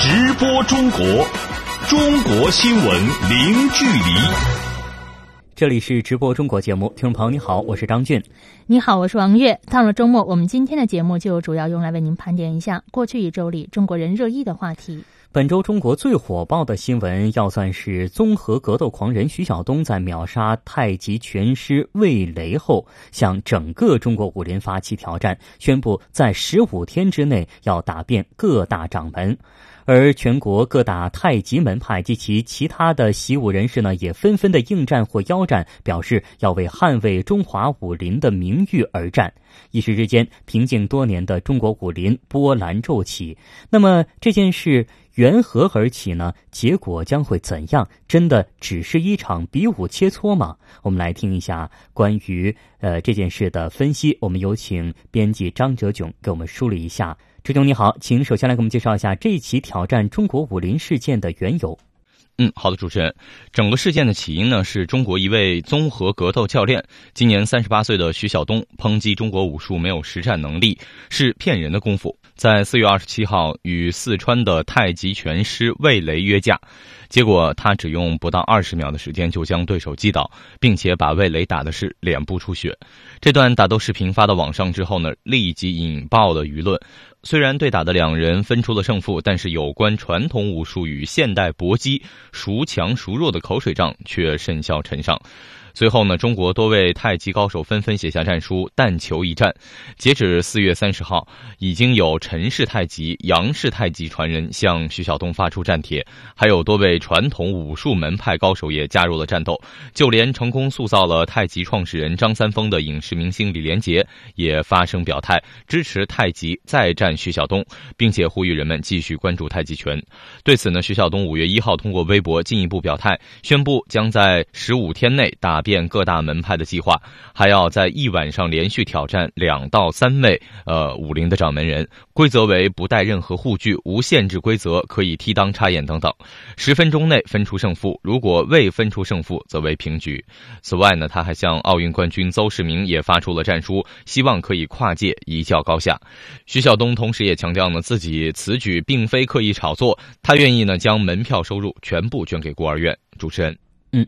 直播中国，中国新闻零距离。这里是直播中国节目，听众朋友你好，我是张俊。你好，我是王悦。到了周末，我们今天的节目就主要用来为您盘点一下过去一周里中国人热议的话题。本周中国最火爆的新闻，要算是综合格斗狂人徐晓东在秒杀太极拳师魏雷后，向整个中国武林发起挑战，宣布在十五天之内要打遍各大掌门。而全国各大太极门派及其其他的习武人士呢，也纷纷的应战或邀战，表示要为捍卫中华武林的名誉而战。一时之间，平静多年的中国武林波澜骤起。那么这件事？缘何而起呢？结果将会怎样？真的只是一场比武切磋吗？我们来听一下关于呃这件事的分析。我们有请编辑张哲炯给我们梳理一下。徐总你好，请首先来给我们介绍一下这起挑战中国武林事件的缘由。嗯，好的，主持人。整个事件的起因呢，是中国一位综合格斗教练，今年三十八岁的徐晓东，抨击中国武术没有实战能力，是骗人的功夫。在四月二十七号，与四川的太极拳师魏雷约架，结果他只用不到二十秒的时间就将对手击倒，并且把魏雷打的是脸部出血。这段打斗视频发到网上之后呢，立即引爆了舆论。虽然对打的两人分出了胜负，但是有关传统武术与现代搏击孰强孰弱的口水仗却甚嚣尘上。随后呢，中国多位太极高手纷纷写下战书，但求一战。截止四月三十号，已经有陈氏太极、杨氏太极传人向徐晓东发出战帖，还有多位传统武术门派高手也加入了战斗。就连成功塑造了太极创始人张三丰的影视明星李连杰也发声表态，支持太极再战徐晓东，并且呼吁人们继续关注太极拳。对此呢，徐晓东五月一号通过微博进一步表态，宣布将在十五天内打。遍各大门派的计划，还要在一晚上连续挑战两到三位呃武林的掌门人，规则为不带任何护具，无限制规则，可以踢裆插眼等等。十分钟内分出胜负，如果未分出胜负，则为平局。此外呢，他还向奥运冠军邹市明也发出了战书，希望可以跨界一较高下。徐晓东同时也强调呢，自己此举并非刻意炒作，他愿意呢将门票收入全部捐给孤儿院。主持人，嗯。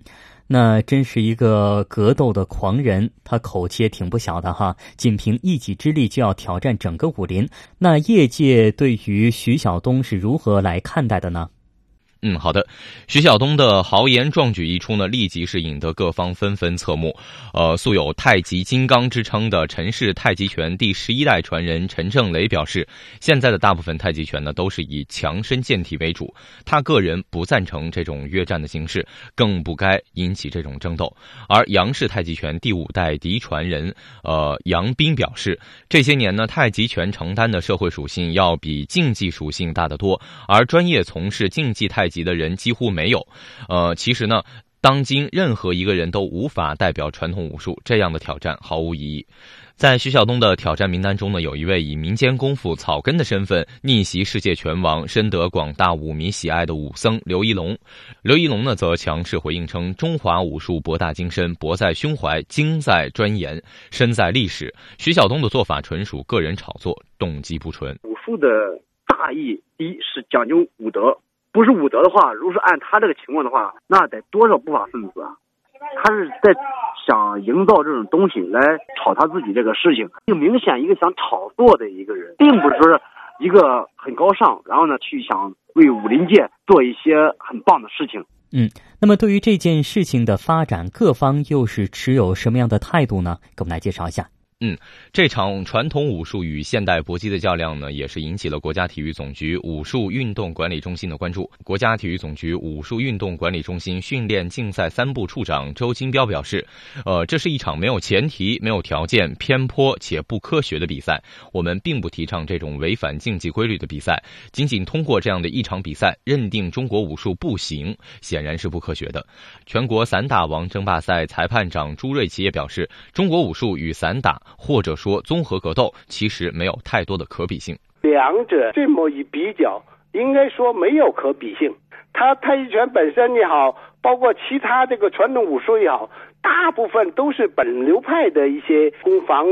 那真是一个格斗的狂人，他口气也挺不小的哈。仅凭一己之力就要挑战整个武林，那业界对于徐晓东是如何来看待的呢？嗯，好的。徐晓东的豪言壮举一出呢，立即是引得各方纷纷侧目。呃，素有“太极金刚”之称的陈氏太极拳第十一代传人陈正雷表示，现在的大部分太极拳呢，都是以强身健体为主。他个人不赞成这种约战的形式，更不该引起这种争斗。而杨氏太极拳第五代嫡传人，呃，杨斌表示，这些年呢，太极拳承担的社会属性要比竞技属性大得多，而专业从事竞技太。级的人几乎没有，呃，其实呢，当今任何一个人都无法代表传统武术，这样的挑战毫无意义。在徐晓东的挑战名单中呢，有一位以民间功夫草根的身份逆袭世界拳王、深得广大武迷喜爱的武僧刘一龙。刘一龙呢，则强势回应称：“中华武术博大精深，博在胸怀，精在钻研，深在历史。”徐晓东的做法纯属个人炒作，动机不纯。武术的大义，一是讲究武德。不是武德的话，如果是按他这个情况的话，那得多少不法分子啊？他是在想营造这种东西来炒他自己这个事情，就明显一个想炒作的一个人，并不是说一个很高尚，然后呢去想为武林界做一些很棒的事情。嗯，那么对于这件事情的发展，各方又是持有什么样的态度呢？给我们来介绍一下。嗯，这场传统武术与现代搏击的较量呢，也是引起了国家体育总局武术运动管理中心的关注。国家体育总局武术运动管理中心训练竞赛三部处长周金彪表示：“呃，这是一场没有前提、没有条件、偏颇且不科学的比赛。我们并不提倡这种违反竞技规律的比赛。仅仅通过这样的一场比赛认定中国武术不行，显然是不科学的。”全国散打王争霸赛裁判长朱瑞奇也表示：“中国武术与散打。”或者说综合格斗其实没有太多的可比性，两者这么一比较，应该说没有可比性。他太极拳本身也好，包括其他这个传统武术也好，大部分都是本流派的一些攻防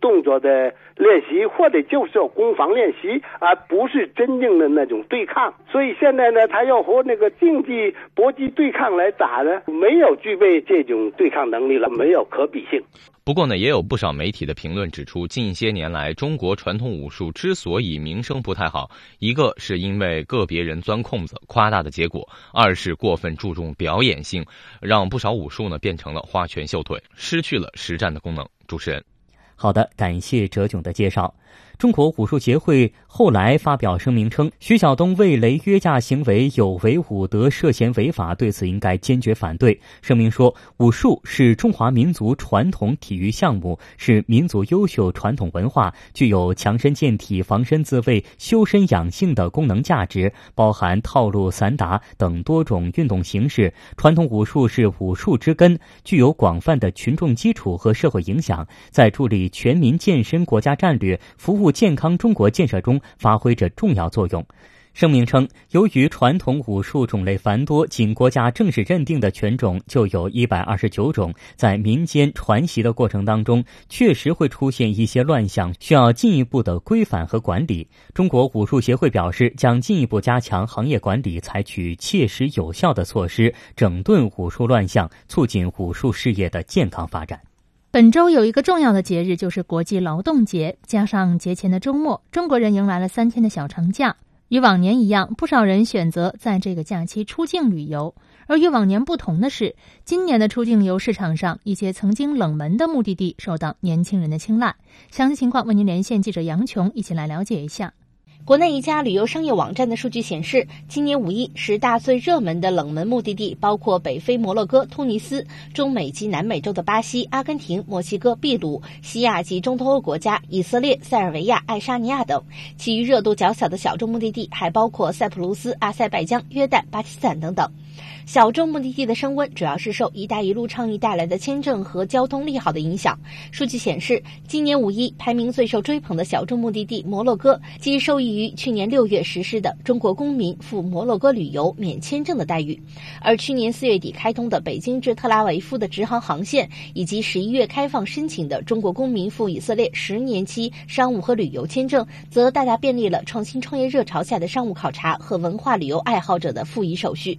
动作的练习，或者就是攻防练习，而不是真正的那种对抗。所以现在呢，他要和那个竞技搏击对抗来打呢，没有具备这种对抗能力了，没有可比性。不过呢，也有不少媒体的评论指出，近些年来中国传统武术之所以名声不太好，一个是因为个别人钻空子、夸大的结果；二是过分注重表演性，让不少武术呢变成了花拳绣腿，失去了实战的功能。主持人，好的，感谢哲炯的介绍。中国武术协会后来发表声明称，徐晓东为雷约架行为有违武德，涉嫌违法，对此应该坚决反对。声明说，武术是中华民族传统体育项目，是民族优秀传统文化，具有强身健体、防身自卫、修身养性的功能价值，包含套路、散打等多种运动形式。传统武术是武术之根，具有广泛的群众基础和社会影响，在助力全民健身国家战略服务。健康中国建设中发挥着重要作用。声明称，由于传统武术种类繁多，仅国家正式认定的拳种就有一百二十九种，在民间传习的过程当中，确实会出现一些乱象，需要进一步的规范和管理。中国武术协会表示，将进一步加强行业管理，采取切实有效的措施，整顿武术乱象，促进武术事业的健康发展。本周有一个重要的节日，就是国际劳动节。加上节前的周末，中国人迎来了三天的小长假。与往年一样，不少人选择在这个假期出境旅游。而与往年不同的是，今年的出境游市场上，一些曾经冷门的目的地受到年轻人的青睐。详细情况为您连线记者杨琼，一起来了解一下。国内一家旅游商业网站的数据显示，今年五一十大最热门的冷门目的地包括北非摩洛哥、突尼斯、中美及南美洲的巴西、阿根廷、墨西哥、秘鲁、西亚及中东欧国家、以色列、塞尔维亚、爱沙尼亚等。其余热度较小的小众目的地还包括塞浦路斯、阿塞拜疆、约旦、巴基斯坦等等。小众目的地的升温，主要是受“一带一路”倡议带来的签证和交通利好的影响。数据显示，今年五一排名最受追捧的小众目的地摩洛哥，即受益于去年六月实施的中国公民赴摩洛哥旅游免签证的待遇，而去年四月底开通的北京至特拉维夫的直航航线，以及十一月开放申请的中国公民赴以色列十年期商务和旅游签证，则大大便利了创新创业热潮下的商务考察和文化旅游爱好者的复议手续。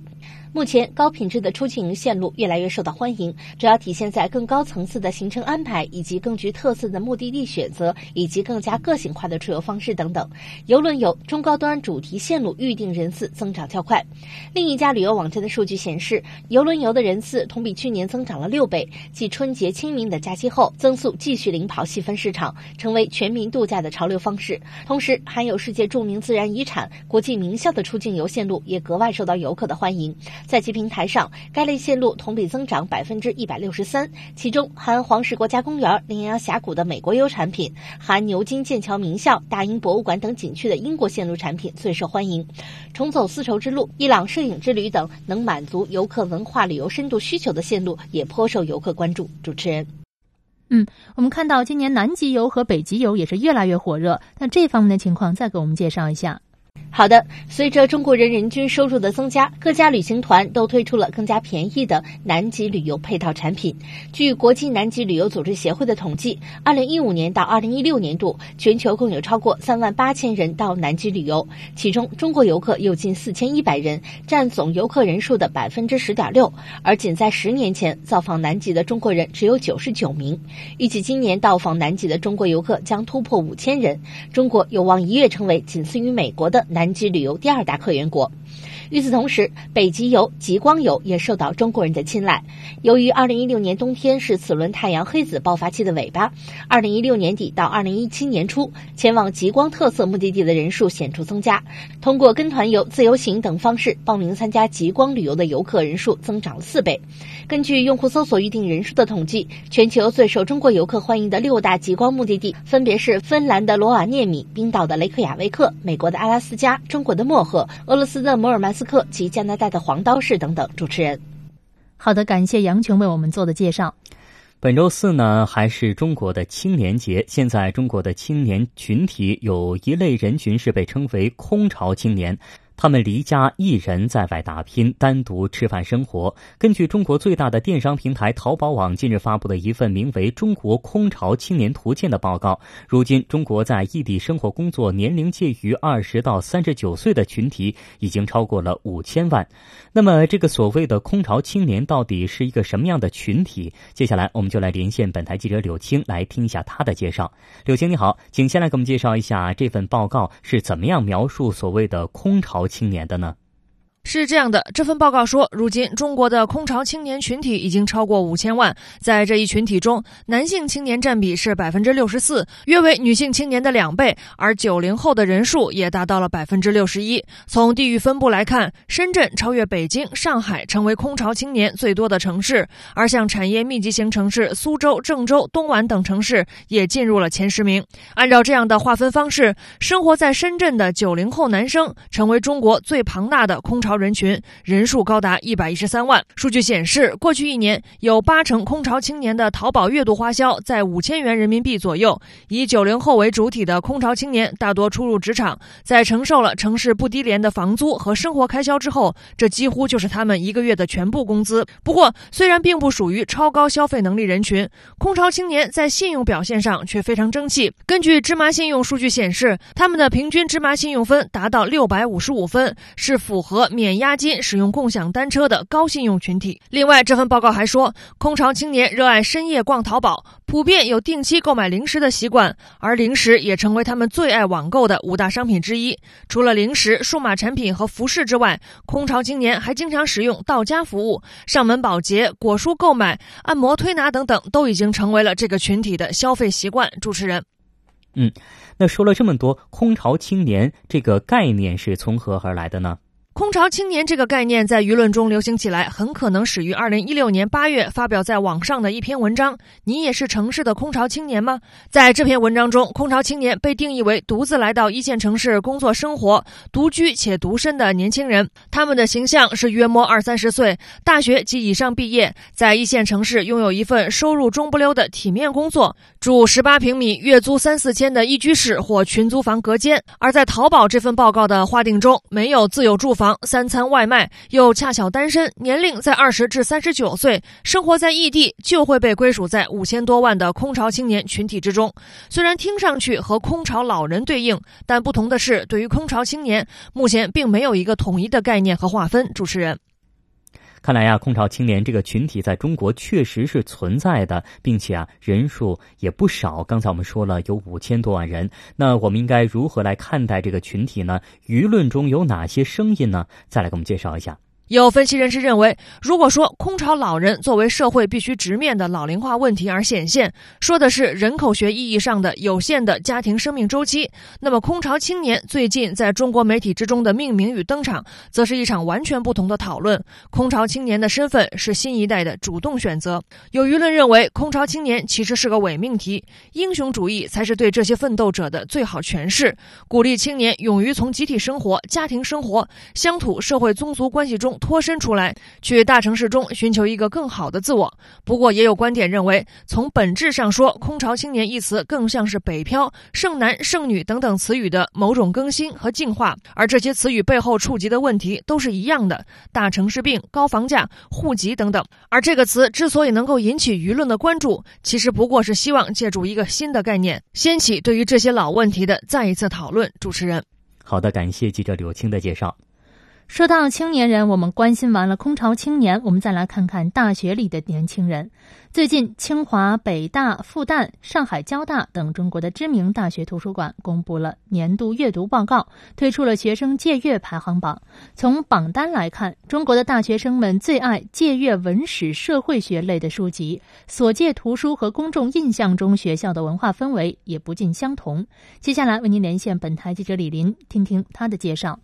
目前，高品质的出境线路越来越受到欢迎，主要体现在更高层次的行程安排，以及更具特色的目的地选择，以及更加个性化的出游方式等等。游轮游中高端主题线路预订人次增长较快。另一家旅游网站的数据显示，游轮游的人次同比去年增长了六倍，继春节、清明的假期后，增速继续领跑细分市场，成为全民度假的潮流方式。同时，含有世界著名自然遗产、国际名校的出境游线路也格外受到游客的欢迎。在其平台上，该类线路同比增长百分之一百六十三，其中含黄石国家公园、羚羊峡谷的美国游产品，含牛津、剑桥名校、大英博物馆等景区的英国线路产品最受欢迎。重走丝绸之路、伊朗摄影之旅等能满足游客文化旅游深度需求的线路，也颇受游客关注。主持人，嗯，我们看到今年南极游和北极游也是越来越火热，那这方面的情况再给我们介绍一下。好的，随着中国人人均收入的增加，各家旅行团都推出了更加便宜的南极旅游配套产品。据国际南极旅游组织协会的统计，二零一五年到二零一六年度，全球共有超过三万八千人到南极旅游，其中中国游客有近四千一百人，占总游客人数的百分之十点六。而仅在十年前，造访南极的中国人只有九十九名。预计今年到访南极的中国游客将突破五千人，中国有望一跃成为仅次于美国的南。极旅游第二大客源国。与此同时，北极游、极光游也受到中国人的青睐。由于2016年冬天是此轮太阳黑子爆发期的尾巴，2016年底到2017年初，前往极光特色目的地的人数显著增加。通过跟团游、自由行等方式报名参加极光旅游的游客人数增长了四倍。根据用户搜索预订人数的统计，全球最受中国游客欢迎的六大极光目的地分别是芬兰的罗瓦涅米、冰岛的雷克雅未克、美国的阿拉斯加、中国的漠河、俄罗斯的摩尔曼。斯克及加拿大的黄刀士等等。主持人，好的，感谢杨琼为我们做的介绍。本周四呢，还是中国的青年节。现在中国的青年群体有一类人群是被称为“空巢青年”，他们离家一人在外打拼，单独吃饭生活。根据中国最大的电商平台淘宝网近日发布的一份名为《中国空巢青年图鉴》的报告，如今中国在异地生活工作年龄介于二十到三十九岁的群体已经超过了五千万。那么，这个所谓的空巢青年到底是一个什么样的群体？接下来，我们就来连线本台记者柳青来听一下他的介绍。柳青，你好，请先来给我们介绍一下这份报告是怎么样描述所谓的空巢青年的呢？是这样的，这份报告说，如今中国的空巢青年群体已经超过五千万，在这一群体中，男性青年占比是百分之六十四，约为女性青年的两倍，而九零后的人数也达到了百分之六十一。从地域分布来看，深圳超越北京、上海，成为空巢青年最多的城市，而像产业密集型城市苏州、郑州、东莞等城市也进入了前十名。按照这样的划分方式，生活在深圳的九零后男生成为中国最庞大的空巢。人群人数高达一百一十三万。数据显示，过去一年有八成空巢青年的淘宝月度花销在五千元人民币左右。以九零后为主体的空巢青年大多初入职场，在承受了城市不低廉的房租和生活开销之后，这几乎就是他们一个月的全部工资。不过，虽然并不属于超高消费能力人群，空巢青年在信用表现上却非常争气。根据芝麻信用数据显示，他们的平均芝麻信用分达到六百五十五分，是符合免。免押金使用共享单车的高信用群体。另外，这份报告还说，空巢青年热爱深夜逛淘宝，普遍有定期购买零食的习惯，而零食也成为他们最爱网购的五大商品之一。除了零食、数码产品和服饰之外，空巢青年还经常使用到家服务、上门保洁、果蔬购买、按摩推拿等等，都已经成为了这个群体的消费习惯。主持人，嗯，那说了这么多，空巢青年这个概念是从何而来的呢？空巢青年这个概念在舆论中流行起来，很可能始于二零一六年八月发表在网上的一篇文章。你也是城市的空巢青年吗？在这篇文章中，空巢青年被定义为独自来到一线城市工作生活、独居且独身的年轻人。他们的形象是约摸二三十岁，大学及以上毕业，在一线城市拥有一份收入中不溜的体面工作，住十八平米、月租三四千的一居室或群租房隔间。而在淘宝这份报告的划定中，没有自有住房。三餐外卖，又恰巧单身，年龄在二十至三十九岁，生活在异地，就会被归属在五千多万的空巢青年群体之中。虽然听上去和空巢老人对应，但不同的是，对于空巢青年，目前并没有一个统一的概念和划分。主持人。看来呀，空巢青年这个群体在中国确实是存在的，并且啊，人数也不少。刚才我们说了有五千多万人，那我们应该如何来看待这个群体呢？舆论中有哪些声音呢？再来给我们介绍一下。有分析人士认为，如果说空巢老人作为社会必须直面的老龄化问题而显现，说的是人口学意义上的有限的家庭生命周期，那么空巢青年最近在中国媒体之中的命名与登场，则是一场完全不同的讨论。空巢青年的身份是新一代的主动选择。有舆论认为，空巢青年其实是个伪命题，英雄主义才是对这些奋斗者的最好诠释，鼓励青年勇于从集体生活、家庭生活、乡土社会宗族关系中。脱身出来，去大城市中寻求一个更好的自我。不过，也有观点认为，从本质上说，“空巢青年”一词更像是“北漂”“剩男剩女”等等词语的某种更新和进化。而这些词语背后触及的问题都是一样的：大城市病、高房价、户籍等等。而这个词之所以能够引起舆论的关注，其实不过是希望借助一个新的概念，掀起对于这些老问题的再一次讨论。主持人，好的，感谢记者柳青的介绍。说到青年人，我们关心完了空巢青年，我们再来看看大学里的年轻人。最近，清华、北大、复旦、上海交大等中国的知名大学图书馆公布了年度阅读报告，推出了学生借阅排行榜。从榜单来看，中国的大学生们最爱借阅文史社会学类的书籍，所借图书和公众印象中学校的文化氛围也不尽相同。接下来为您连线本台记者李林，听听他的介绍。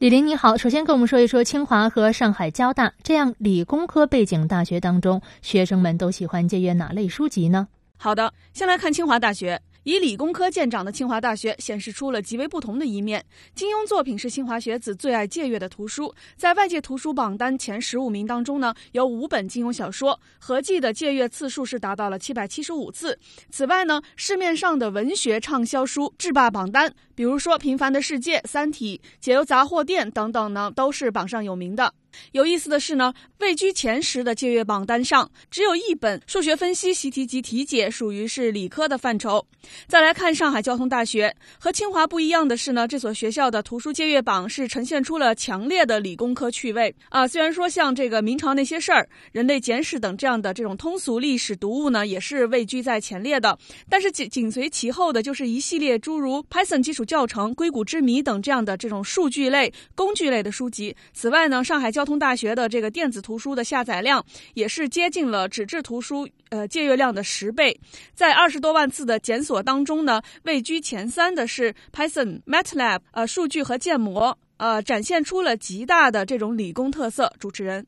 李林你好，首先跟我们说一说清华和上海交大这样理工科背景大学当中，学生们都喜欢借阅哪类书籍呢？好的，先来看清华大学。以理工科见长的清华大学显示出了极为不同的一面。金庸作品是清华学子最爱借阅的图书，在外界图书榜单前十五名当中呢，有五本金庸小说，合计的借阅次数是达到了七百七十五次。此外呢，市面上的文学畅销书制霸榜单，比如说《平凡的世界》《三体》《解忧杂货店》等等呢，都是榜上有名的。有意思的是呢，位居前十的借阅榜单上，只有一本数学分析习题集题解属于是理科的范畴。再来看上海交通大学，和清华不一样的是呢，这所学校的图书借阅榜是呈现出了强烈的理工科趣味啊。虽然说像这个明朝那些事儿、人类简史等这样的这种通俗历史读物呢，也是位居在前列的，但是紧紧随其后的就是一系列诸如 Python 基础教程、硅谷之谜等这样的这种数据类、工具类的书籍。此外呢，上海交通大学的这个电子图书的下载量也是接近了纸质图书呃借阅量的十倍，在二十多万次的检索当中呢，位居前三的是 Python、MATLAB 呃数据和建模呃展现出了极大的这种理工特色。主持人，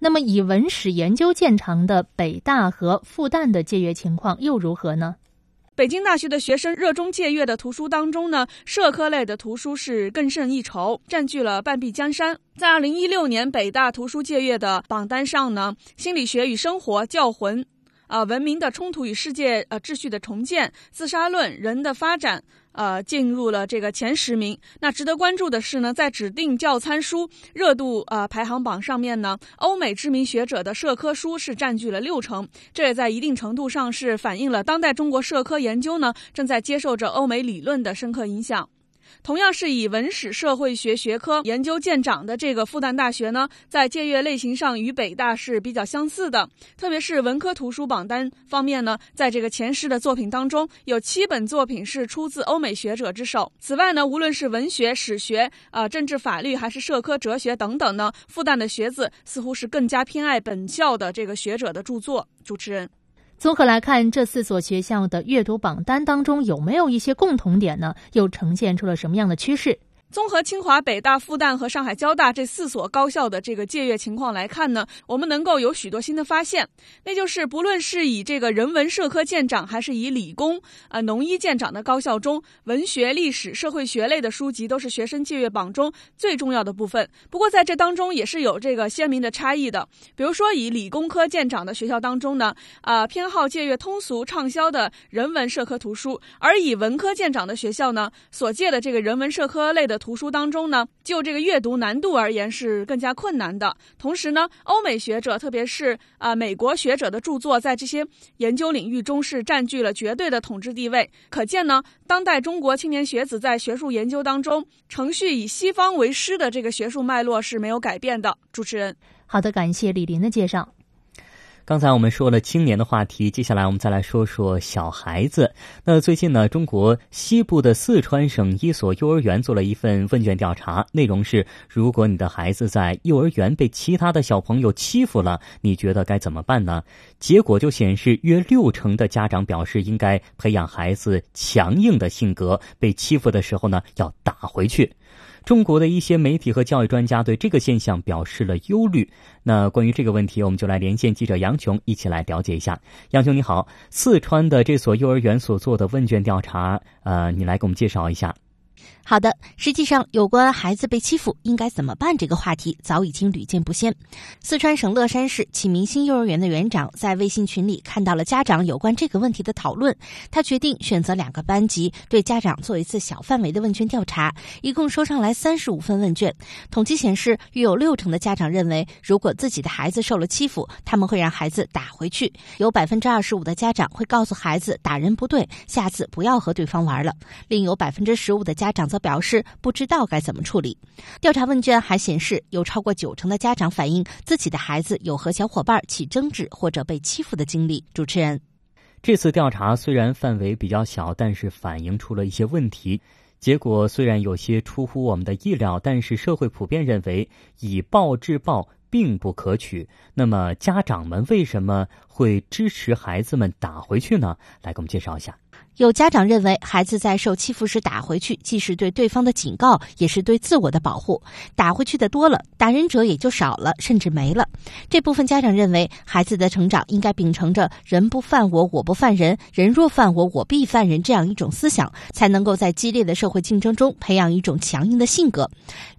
那么以文史研究见长的北大和复旦的借阅情况又如何呢？北京大学的学生热衷借阅的图书当中呢，社科类的图书是更胜一筹，占据了半壁江山。在二零一六年北大图书借阅的榜单上呢，《心理学与生活》《教魂》啊，《文明的冲突与世界呃秩序的重建》《自杀论》《人的发展》。呃，进入了这个前十名。那值得关注的是呢，在指定教参书热度呃排行榜上面呢，欧美知名学者的社科书是占据了六成。这也在一定程度上是反映了当代中国社科研究呢正在接受着欧美理论的深刻影响。同样是以文史社会学学科研究见长的这个复旦大学呢，在借阅类型上与北大是比较相似的。特别是文科图书榜单方面呢，在这个前十的作品当中，有七本作品是出自欧美学者之手。此外呢，无论是文学、史学、啊政治、法律，还是社科、哲学等等呢，复旦的学子似乎是更加偏爱本校的这个学者的著作。主持人。综合来看，这四所学校的阅读榜单当中有没有一些共同点呢？又呈现出了什么样的趋势？综合清华、北大、复旦和上海交大这四所高校的这个借阅情况来看呢，我们能够有许多新的发现。那就是不论是以这个人文社科见长，还是以理工啊农医见长的高校中，文学、历史、社会学类的书籍都是学生借阅榜中最重要的部分。不过在这当中也是有这个鲜明的差异的。比如说以理工科见长的学校当中呢，啊偏好借阅通俗畅销的人文社科图书，而以文科见长的学校呢，所借的这个人文社科类的。图书当中呢，就这个阅读难度而言是更加困难的。同时呢，欧美学者，特别是啊美国学者的著作，在这些研究领域中是占据了绝对的统治地位。可见呢，当代中国青年学子在学术研究当中，程序以西方为师的这个学术脉络是没有改变的。主持人，好的，感谢李林的介绍。刚才我们说了青年的话题，接下来我们再来说说小孩子。那最近呢，中国西部的四川省一所幼儿园做了一份问卷调查，内容是：如果你的孩子在幼儿园被其他的小朋友欺负了，你觉得该怎么办呢？结果就显示，约六成的家长表示应该培养孩子强硬的性格，被欺负的时候呢，要打回去。中国的一些媒体和教育专家对这个现象表示了忧虑。那关于这个问题，我们就来连线记者杨琼，一起来了解一下。杨琼你好，四川的这所幼儿园所做的问卷调查，呃，你来给我们介绍一下。好的，实际上有关孩子被欺负应该怎么办这个话题早已经屡见不鲜。四川省乐山市启明星幼儿园的园长在微信群里看到了家长有关这个问题的讨论，他决定选择两个班级对家长做一次小范围的问卷调查，一共收上来三十五份问卷。统计显示，约有六成的家长认为，如果自己的孩子受了欺负，他们会让孩子打回去；有百分之二十五的家长会告诉孩子打人不对，下次不要和对方玩了；另有百分之十五的家长则表示不知道该怎么处理。调查问卷还显示，有超过九成的家长反映自己的孩子有和小伙伴起争执或者被欺负的经历。主持人，这次调查虽然范围比较小，但是反映出了一些问题。结果虽然有些出乎我们的意料，但是社会普遍认为以暴制暴并不可取。那么家长们为什么会支持孩子们打回去呢？来给我们介绍一下。有家长认为，孩子在受欺负时打回去，既是对对方的警告，也是对自我的保护。打回去的多了，打人者也就少了，甚至没了。这部分家长认为，孩子的成长应该秉承着“人不犯我，我不犯人；人若犯我，我必犯人”这样一种思想，才能够在激烈的社会竞争中培养一种强硬的性格。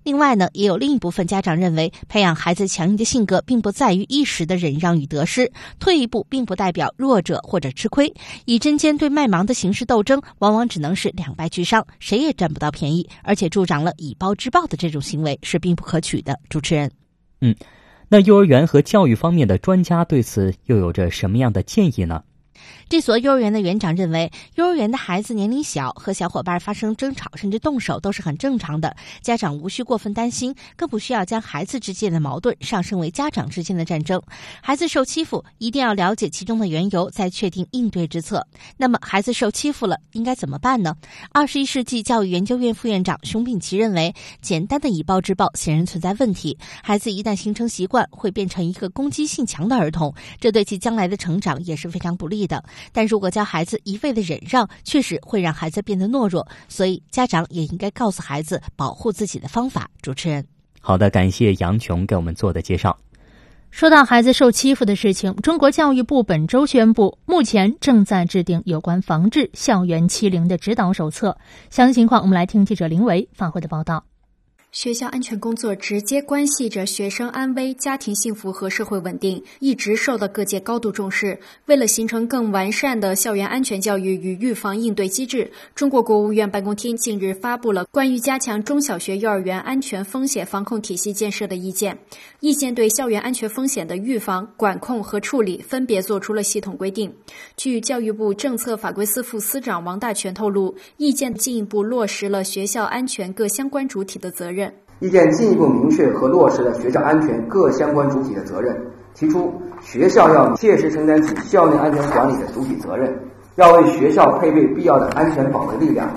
另外呢，也有另一部分家长认为，培养孩子强硬的性格，并不在于一时的忍让与得失，退一步并不代表弱者或者吃亏。以针尖对麦芒的。形式斗争往往只能是两败俱伤，谁也占不到便宜，而且助长了以暴制暴的这种行为是并不可取的。主持人，嗯，那幼儿园和教育方面的专家对此又有着什么样的建议呢？这所幼儿园的园长认为，幼儿园的孩子年龄小，和小伙伴发生争吵甚至动手都是很正常的，家长无需过分担心，更不需要将孩子之间的矛盾上升为家长之间的战争。孩子受欺负，一定要了解其中的缘由，再确定应对之策。那么，孩子受欺负了，应该怎么办呢？二十一世纪教育研究院副院长熊丙奇认为，简单的以暴制暴显然存在问题。孩子一旦形成习惯，会变成一个攻击性强的儿童，这对其将来的成长也是非常不利的。但如果教孩子一味的忍让，确实会让孩子变得懦弱，所以家长也应该告诉孩子保护自己的方法。主持人，好的，感谢杨琼给我们做的介绍。说到孩子受欺负的事情，中国教育部本周宣布，目前正在制定有关防治校园欺凌的指导手册。详细情况，我们来听记者林维发回的报道。学校安全工作直接关系着学生安危、家庭幸福和社会稳定，一直受到各界高度重视。为了形成更完善的校园安全教育与预防应对机制，中国国务院办公厅近日发布了关于加强中小学、幼儿园安全风险防控体系建设的意见。意见对校园安全风险的预防、管控和处理分别作出了系统规定。据教育部政策法规司副司长王大全透露，意见进一步落实了学校安全各相关主体的责任。意见进一步明确和落实了学校安全各相关主体的责任，提出学校要切实承担起校内安全管理的主体责任，要为学校配备必要的安全保卫力量，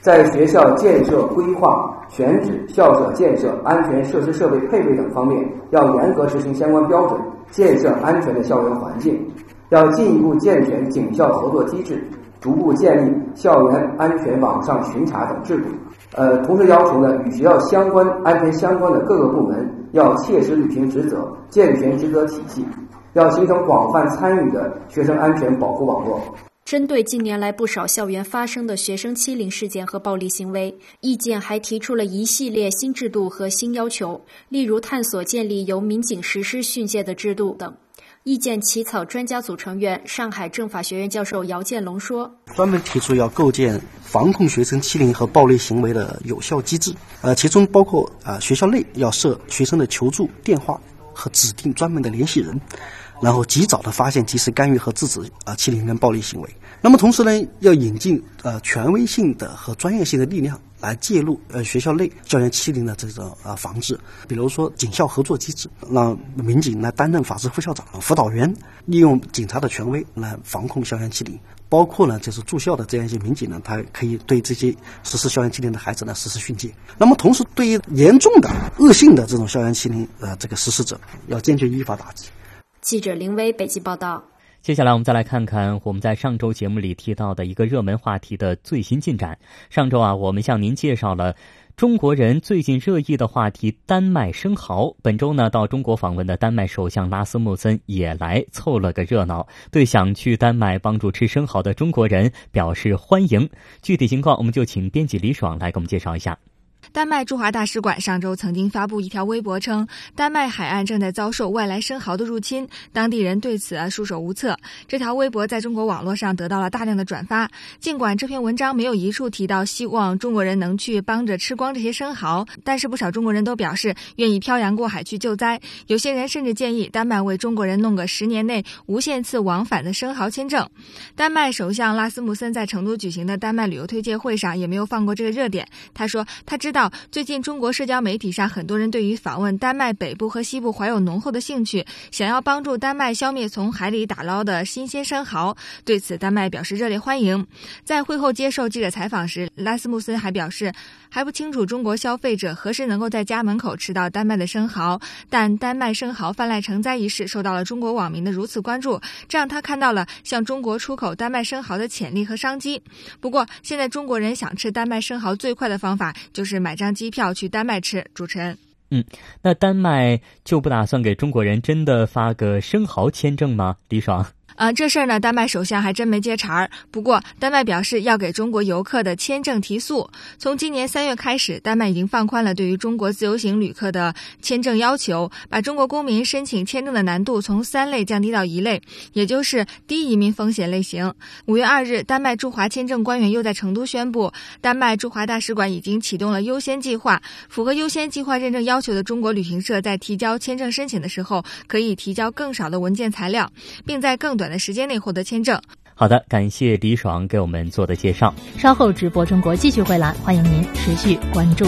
在学校建设规划、选址、校舍建设、安全设施设备配备等方面，要严格执行相关标准，建设安全的校园环境，要进一步健全警校合作机制，逐步建立校园安全网上巡查等制度。呃，同时要求呢，与学校相关、安全相关的各个部门要切实履行职责，健全职责体系，要形成广泛参与的学生安全保护网络。针对近年来不少校园发生的学生欺凌事件和暴力行为，意见还提出了一系列新制度和新要求，例如探索建立由民警实施训诫的制度等。意见起草专家组成员、上海政法学院教授姚建龙说：“专门提出要构建防控学生欺凌和暴力行为的有效机制，呃，其中包括啊，学校内要设学生的求助电话和指定专门的联系人，然后及早的发现、及时干预和制止啊欺凌跟暴力行为。那么同时呢，要引进呃权威性的和专业性的力量。”来介入呃学校内校园欺凌的这种呃防治，比如说警校合作机制，让民警来担任法制副校长、辅导员，利用警察的权威来防控校园欺凌。包括呢，就是住校的这样一些民警呢，他可以对这些实施校园欺凌的孩子呢实施训诫。那么同时，对于严重的、恶性的这种校园欺凌呃这个实施者，要坚决依法打击。记者林威北京报道。接下来，我们再来看看我们在上周节目里提到的一个热门话题的最新进展。上周啊，我们向您介绍了中国人最近热议的话题——丹麦生蚝。本周呢，到中国访问的丹麦首相拉斯穆森也来凑了个热闹，对想去丹麦帮助吃生蚝的中国人表示欢迎。具体情况，我们就请编辑李爽来给我们介绍一下。丹麦驻华大使馆上周曾经发布一条微博称，丹麦海岸正在遭受外来生蚝的入侵，当地人对此束手无策。这条微博在中国网络上得到了大量的转发。尽管这篇文章没有一处提到希望中国人能去帮着吃光这些生蚝，但是不少中国人都表示愿意漂洋过海去救灾。有些人甚至建议丹麦为中国人弄个十年内无限次往返的生蚝签证。丹麦首相拉斯穆森在成都举行的丹麦旅游推介会上也没有放过这个热点。他说，他知道。最近，中国社交媒体上很多人对于访问丹麦北部和西部怀有浓厚的兴趣，想要帮助丹麦消灭从海里打捞的新鲜生蚝。对此，丹麦表示热烈欢迎。在会后接受记者采访时，拉斯穆森还表示，还不清楚中国消费者何时能够在家门口吃到丹麦的生蚝，但丹麦生蚝泛滥成灾一事受到了中国网民的如此关注，这让他看到了向中国出口丹麦生蚝的潜力和商机。不过，现在中国人想吃丹麦生蚝最快的方法就是买。买张机票去丹麦吃，主持人。嗯，那丹麦就不打算给中国人真的发个生蚝签证吗？李爽。啊，这事儿呢，丹麦首相还真没接茬儿。不过，丹麦表示要给中国游客的签证提速。从今年三月开始，丹麦已经放宽了对于中国自由行旅客的签证要求，把中国公民申请签证的难度从三类降低到一类，也就是低移民风险类型。五月二日，丹麦驻华签证官员又在成都宣布，丹麦驻华大使馆已经启动了优先计划，符合优先计划认证要求的中国旅行社在提交签证申请的时候，可以提交更少的文件材料，并在更短短的时间内获得签证。好的，感谢李爽给我们做的介绍。稍后直播中国继续回来，欢迎您持续关注。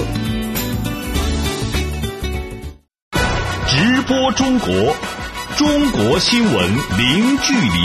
直播中国，中国新闻零距离。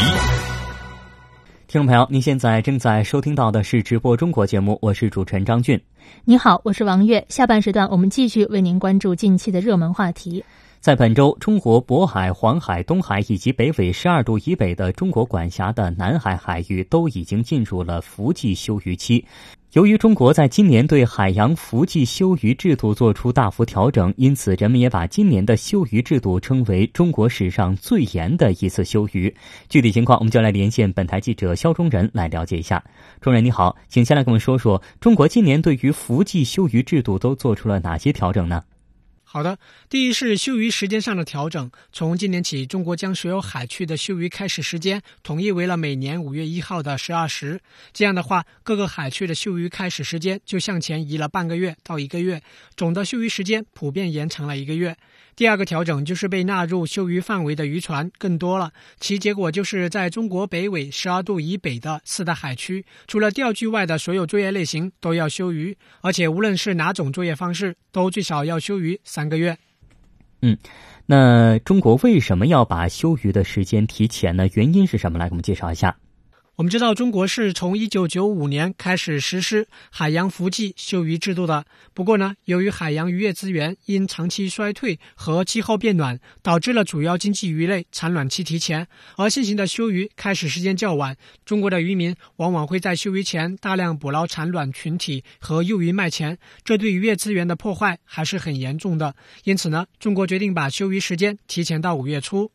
听众朋友，您现在正在收听到的是直播中国节目，我是主持人张俊。你好，我是王悦。下半时段我们继续为您关注近期的热门话题。在本周，中国渤海、黄海、东海以及北纬十二度以北的中国管辖的南海海域都已经进入了伏季休渔期。由于中国在今年对海洋伏季休渔制度做出大幅调整，因此人们也把今年的休渔制度称为中国史上最严的一次休渔。具体情况，我们就来连线本台记者肖忠仁来了解一下。中仁你好，请先来跟我们说说中国今年对于伏季休渔制度都做出了哪些调整呢？好的，第一是休渔时间上的调整。从今年起，中国将所有海区的休渔开始时间统一为了每年五月一号的十二时。这样的话，各个海区的休渔开始时间就向前移了半个月到一个月，总的休渔时间普遍延长了一个月。第二个调整就是被纳入休渔范围的渔船更多了，其结果就是在中国北纬十二度以北的四大海区，除了钓具外的所有作业类型都要休渔，而且无论是哪种作业方式，都最少要休渔三个月。嗯，那中国为什么要把休渔的时间提前呢？原因是什么？来给我们介绍一下。我们知道，中国是从一九九五年开始实施海洋伏季休渔制度的。不过呢，由于海洋渔业资源因长期衰退和气候变暖，导致了主要经济鱼类产卵期提前，而现行的休渔开始时间较晚。中国的渔民往往会在休渔前大量捕捞产卵群体和幼鱼卖钱，这对渔业资源的破坏还是很严重的。因此呢，中国决定把休渔时间提前到五月初。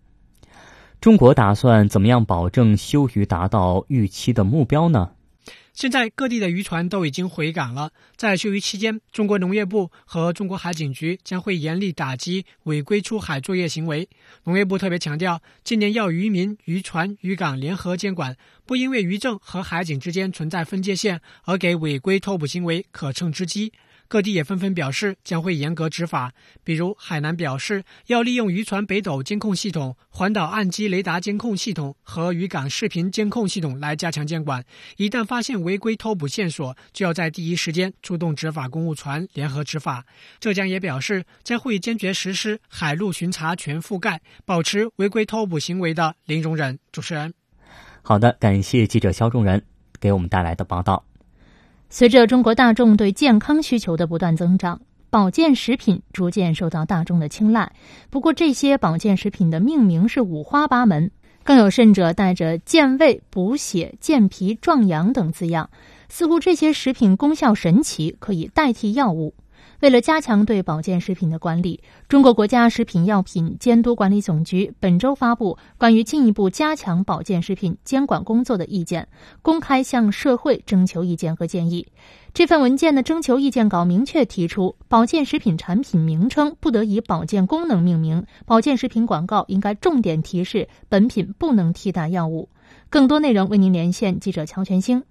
中国打算怎么样保证休渔达到预期的目标呢？现在各地的渔船都已经回港了。在休渔期间，中国农业部和中国海警局将会严厉打击违规出海作业行为。农业部特别强调，今年要渔民、渔船、渔港联合监管，不因为渔政和海警之间存在分界线而给违规偷捕行为可乘之机。各地也纷纷表示将会严格执法，比如海南表示要利用渔船北斗监控系统、环岛岸基雷达监控系统和渔港视频监控系统来加强监管，一旦发现违规偷捕线索，就要在第一时间出动执法公务船联合执法。浙江也表示将会坚决实施海陆巡查全覆盖，保持违规偷捕行为的零容忍。主持人，好的，感谢记者肖仲仁给我们带来的报道。随着中国大众对健康需求的不断增长，保健食品逐渐受到大众的青睐。不过，这些保健食品的命名是五花八门，更有甚者带着健胃、补血、健脾、壮阳等字样，似乎这些食品功效神奇，可以代替药物。为了加强对保健食品的管理，中国国家食品药品监督管理总局本周发布关于进一步加强保健食品监管工作的意见，公开向社会征求意见和建议。这份文件的征求意见稿明确提出，保健食品产品名称不得以保健功能命名，保健食品广告应该重点提示本品不能替代药物。更多内容为您连线记者乔全兴。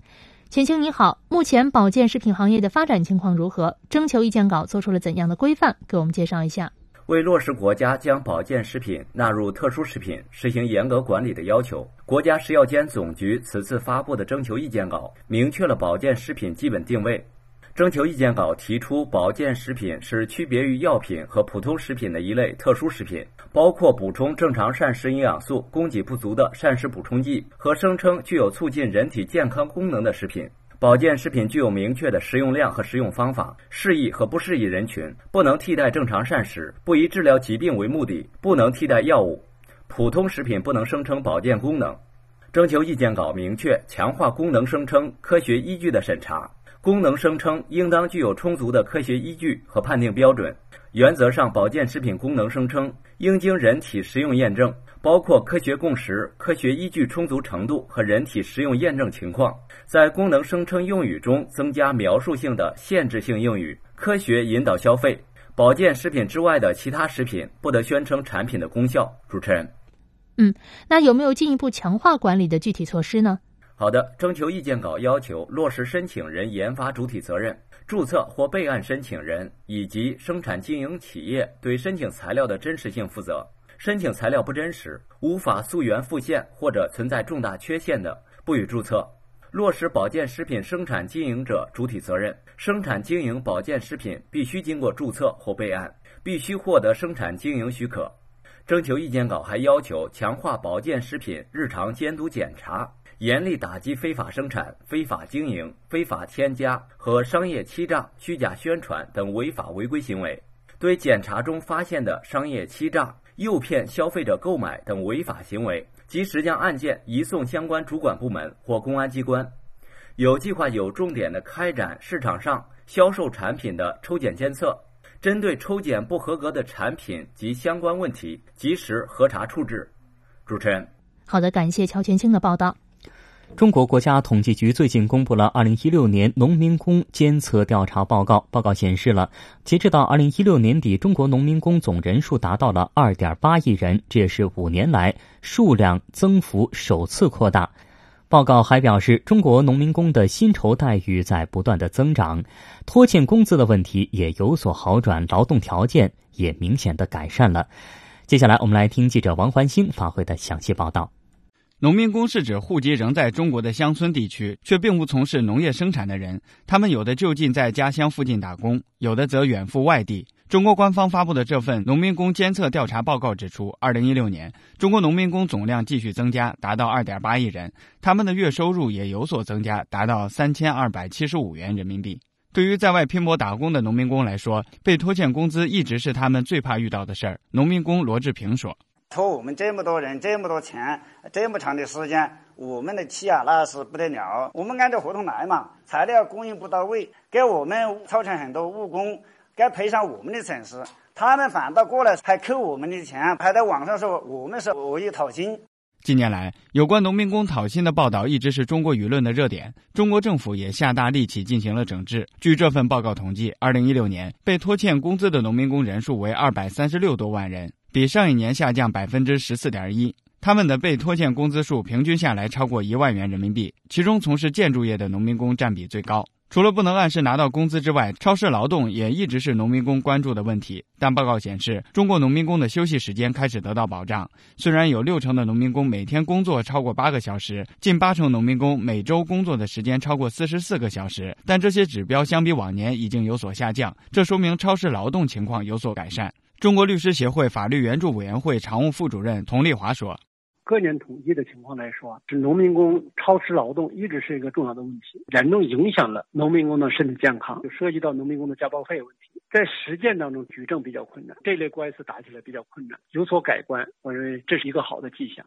钱青你好，目前保健食品行业的发展情况如何？征求意见稿做出了怎样的规范？给我们介绍一下。为落实国家将保健食品纳入特殊食品实行严格管理的要求，国家食药监总局此次发布的征求意见稿明确了保健食品基本定位。征求意见稿提出，保健食品是区别于药品和普通食品的一类特殊食品，包括补充正常膳食营养素供给不足的膳食补充剂和声称具有促进人体健康功能的食品。保健食品具有明确的食用量和食用方法，适宜和不适宜人群，不能替代正常膳食，不以治疗疾病为目的，不能替代药物。普通食品不能声称保健功能。征求意见稿明确强化功能声称科学依据的审查。功能声称应当具有充足的科学依据和判定标准。原则上，保健食品功能声称应经人体食用验证，包括科学共识、科学依据充足程度和人体食用验证情况。在功能声称用语中增加描述性的限制性用语，科学引导消费。保健食品之外的其他食品不得宣称产品的功效。主持人，嗯，那有没有进一步强化管理的具体措施呢？好的，征求意见稿要求落实申请人研发主体责任，注册或备案申请人以及生产经营企业对申请材料的真实性负责。申请材料不真实、无法溯源复现或者存在重大缺陷的，不予注册。落实保健食品生产经营者主体责任，生产经营保健食品必须经过注册或备案，必须获得生产经营许可。征求意见稿还要求强化保健食品日常监督检查，严厉打击非法生产、非法经营、非法添加和商业欺诈、虚假宣传等违法违规行为。对检查中发现的商业欺诈、诱骗消费者购买等违法行为，及时将案件移送相关主管部门或公安机关，有计划、有重点的开展市场上销售产品的抽检监测，针对抽检不合格的产品及相关问题，及时核查处置。主持人，好的，感谢乔全清的报道。中国国家统计局最近公布了二零一六年农民工监测调查报告。报告显示了，截止到二零一六年底，中国农民工总人数达到了二点八亿人，这也是五年来数量增幅首次扩大。报告还表示，中国农民工的薪酬待遇在不断的增长，拖欠工资的问题也有所好转，劳动条件也明显的改善了。接下来，我们来听记者王环星发回的详细报道。农民工是指户籍仍在中国的乡村地区，却并不从事农业生产的人。他们有的就近在家乡附近打工，有的则远赴外地。中国官方发布的这份农民工监测调查报告指出，二零一六年中国农民工总量继续增加，达到二点八亿人，他们的月收入也有所增加，达到三千二百七十五元人民币。对于在外拼搏打工的农民工来说，被拖欠工资一直是他们最怕遇到的事儿。农民工罗志平说。拖我们这么多人这么多钱这么长的时间，我们的气啊那是不得了。我们按照合同来嘛，材料供应不到位，给我们造成很多误工，该赔偿我们的损失。他们反倒过来还扣我们的钱，还在网上说我们是恶意讨薪。近年来，有关农民工讨薪的报道一直是中国舆论的热点。中国政府也下大力气进行了整治。据这份报告统计，二零一六年被拖欠工资的农民工人数为二百三十六多万人。比上一年下降百分之十四点一，他们的被拖欠工资数平均下来超过一万元人民币，其中从事建筑业的农民工占比最高。除了不能按时拿到工资之外，超时劳动也一直是农民工关注的问题。但报告显示，中国农民工的休息时间开始得到保障。虽然有六成的农民工每天工作超过八个小时，近八成农民工每周工作的时间超过四十四个小时，但这些指标相比往年已经有所下降，这说明超时劳动情况有所改善。中国律师协会法律援助委员会常务副主任佟丽华说：“各年统计的情况来说，是农民工超时劳动一直是一个重要的问题，严重影响了农民工的身体健康，就涉及到农民工的加班费问题，在实践当中举证比较困难，这类官司打起来比较困难，有所改观，我认为这是一个好的迹象。”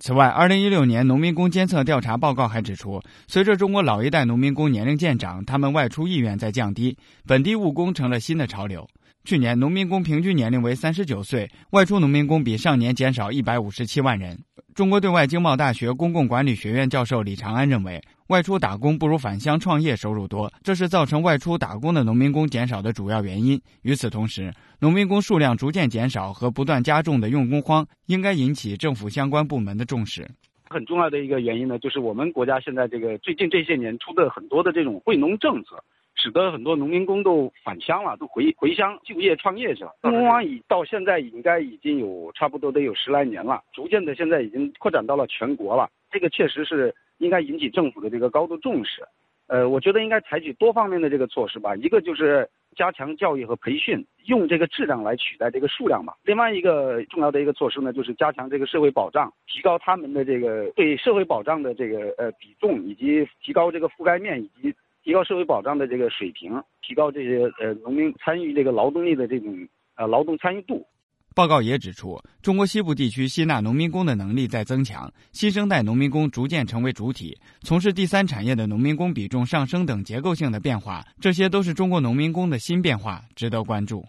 此外，二零一六年农民工监测调查报告还指出，随着中国老一代农民工年龄渐长，他们外出意愿在降低，本地务工成了新的潮流。去年农民工平均年龄为三十九岁，外出农民工比上年减少一百五十七万人。中国对外经贸大学公共管理学院教授李长安认为，外出打工不如返乡创业收入多，这是造成外出打工的农民工减少的主要原因。与此同时，农民工数量逐渐减少和不断加重的用工荒，应该引起政府相关部门的重视。很重要的一个原因呢，就是我们国家现在这个最近这些年出的很多的这种惠农政策。使得很多农民工都返乡了，都回回乡就业创业去了。东工荒已到现在应该已经有差不多得有十来年了，逐渐的现在已经扩展到了全国了。这个确实是应该引起政府的这个高度重视。呃，我觉得应该采取多方面的这个措施吧。一个就是加强教育和培训，用这个质量来取代这个数量吧。另外一个重要的一个措施呢，就是加强这个社会保障，提高他们的这个对社会保障的这个呃比重，以及提高这个覆盖面以及。提高社会保障的这个水平，提高这些呃农民参与这个劳动力的这种呃劳动参与度。报告也指出，中国西部地区吸纳农民工的能力在增强，新生代农民工逐渐成为主体，从事第三产业的农民工比重上升等结构性的变化，这些都是中国农民工的新变化，值得关注。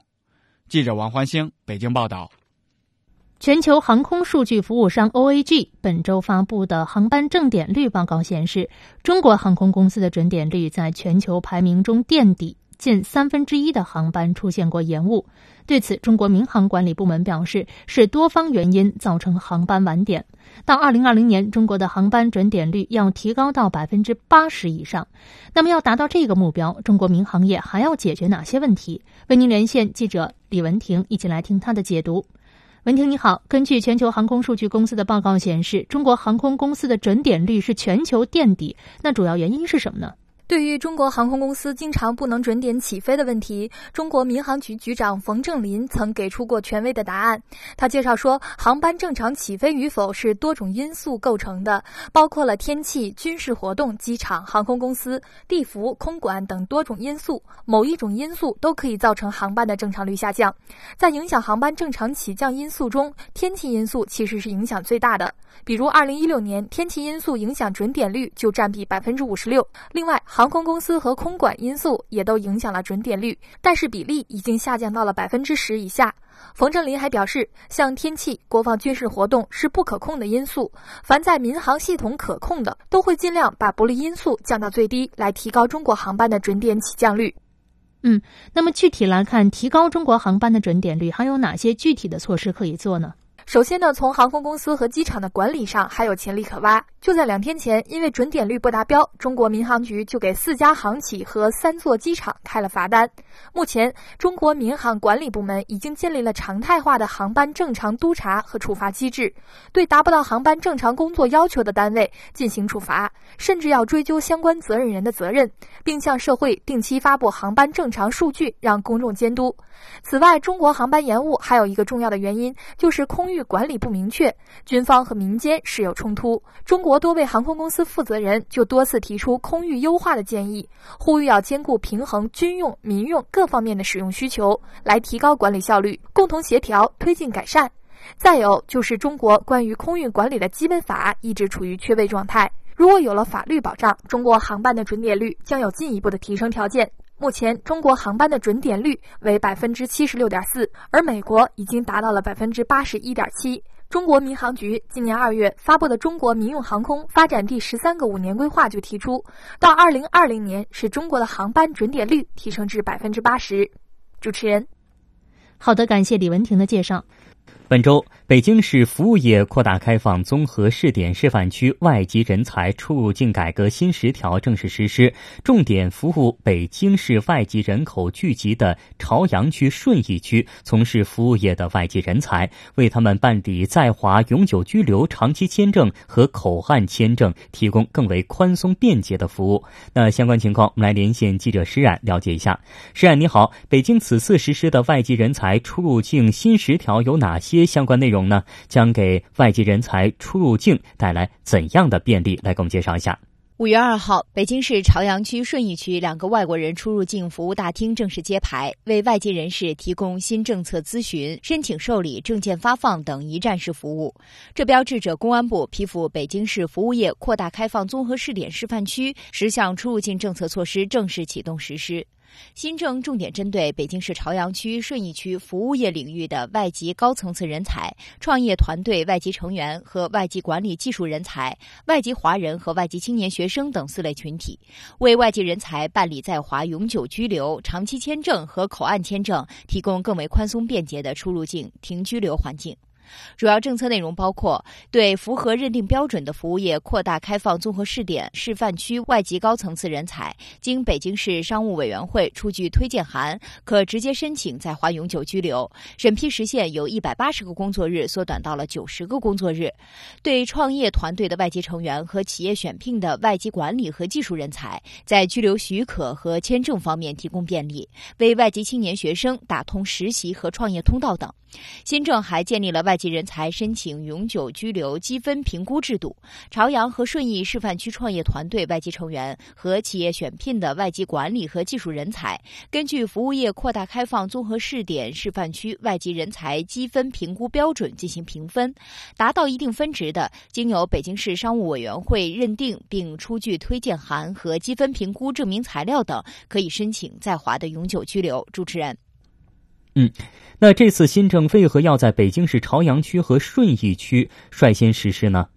记者王欢星北京报道。全球航空数据服务商 OAG 本周发布的航班正点率报告显示，中国航空公司的准点率在全球排名中垫底。近三分之一的航班出现过延误，对此，中国民航管理部门表示是多方原因造成航班晚点。到二零二零年，中国的航班准点率要提高到百分之八十以上。那么，要达到这个目标，中国民航业还要解决哪些问题？为您连线记者李文婷，一起来听他的解读。文婷你好，根据全球航空数据公司的报告显示，中国航空公司的准点率是全球垫底，那主要原因是什么呢？对于中国航空公司经常不能准点起飞的问题，中国民航局局长冯正林曾给出过权威的答案。他介绍说，航班正常起飞与否是多种因素构成的，包括了天气、军事活动、机场、航空公司、地服、空管等多种因素。某一种因素都可以造成航班的正常率下降。在影响航班正常起降因素中，天气因素其实是影响最大的。比如，二零一六年天气因素影响准点率就占比百分之五十六。另外，航空公司和空管因素也都影响了准点率，但是比例已经下降到了百分之十以下。冯振林还表示，像天气、国防军事活动是不可控的因素，凡在民航系统可控的，都会尽量把不利因素降到最低，来提高中国航班的准点起降率。嗯，那么具体来看，提高中国航班的准点率，还有哪些具体的措施可以做呢？首先呢，从航空公司和机场的管理上还有潜力可挖。就在两天前，因为准点率不达标，中国民航局就给四家航企和三座机场开了罚单。目前，中国民航管理部门已经建立了常态化的航班正常督查和处罚机制，对达不到航班正常工作要求的单位进行处罚，甚至要追究相关责任人的责任，并向社会定期发布航班正常数据，让公众监督。此外，中国航班延误还有一个重要的原因，就是空域管理不明确，军方和民间时有冲突。中国多位航空公司负责人就多次提出空域优化的建议，呼吁要兼顾平衡军用、民用各方面的使用需求，来提高管理效率，共同协调推进改善。再有就是中国关于空域管理的基本法一直处于缺位状态，如果有了法律保障，中国航班的准点率将有进一步的提升条件。目前，中国航班的准点率为百分之七十六点四，而美国已经达到了百分之八十一点七。中国民航局今年二月发布的《中国民用航空发展第十三个五年规划》就提出，到二零二零年，使中国的航班准点率提升至百分之八十。主持人，好的，感谢李文婷的介绍。本周，北京市服务业扩大开放综合试点示范区外籍人才出入境改革新十条正式实施，重点服务北京市外籍人口聚集的朝阳区顺义区从事服务业的外籍人才，为他们办理在华永久居留、长期签证和口岸签证提供更为宽松便捷的服务。那相关情况，我们来连线记者施冉了解一下。施冉你好，北京此次实施的外籍人才出入境新十条有哪些？相关内容呢，将给外籍人才出入境带来怎样的便利？来给我们介绍一下。五月二号，北京市朝阳区顺义区两个外国人出入境服务大厅正式揭牌，为外籍人士提供新政策咨询、申请受理、证件发放等一站式服务。这标志着公安部批复北京市服务业扩大开放综合试点示范区十项出入境政策措施正式启动实施。新政重点针对北京市朝阳区、顺义区服务业领域的外籍高层次人才、创业团队外籍成员和外籍管理技术人才、外籍华人和外籍青年学生等四类群体，为外籍人才办理在华永久居留、长期签证和口岸签证提供更为宽松便捷的出入境、停居留环境。主要政策内容包括：对符合认定标准的服务业扩大开放综合试点示范区外籍高层次人才，经北京市商务委员会出具推荐函，可直接申请在华永久居留，审批时限由一百八十个工作日缩短到了九十个工作日；对创业团队的外籍成员和企业选聘的外籍管理和技术人才，在居留许可和签证方面提供便利，为外籍青年学生打通实习和创业通道等。新政还建立了外。外籍人才申请永久居留积分评估制度。朝阳和顺义示范区创业团队外籍成员和企业选聘的外籍管理和技术人才，根据服务业扩大开放综合试点示范区外籍人才积分评估标准进行评分，达到一定分值的，经由北京市商务委员会认定并出具推荐函和积分评估证明材料等，可以申请在华的永久居留。主持人，嗯，那这次新政为何要在北京市朝阳区和顺义区率先实施呢？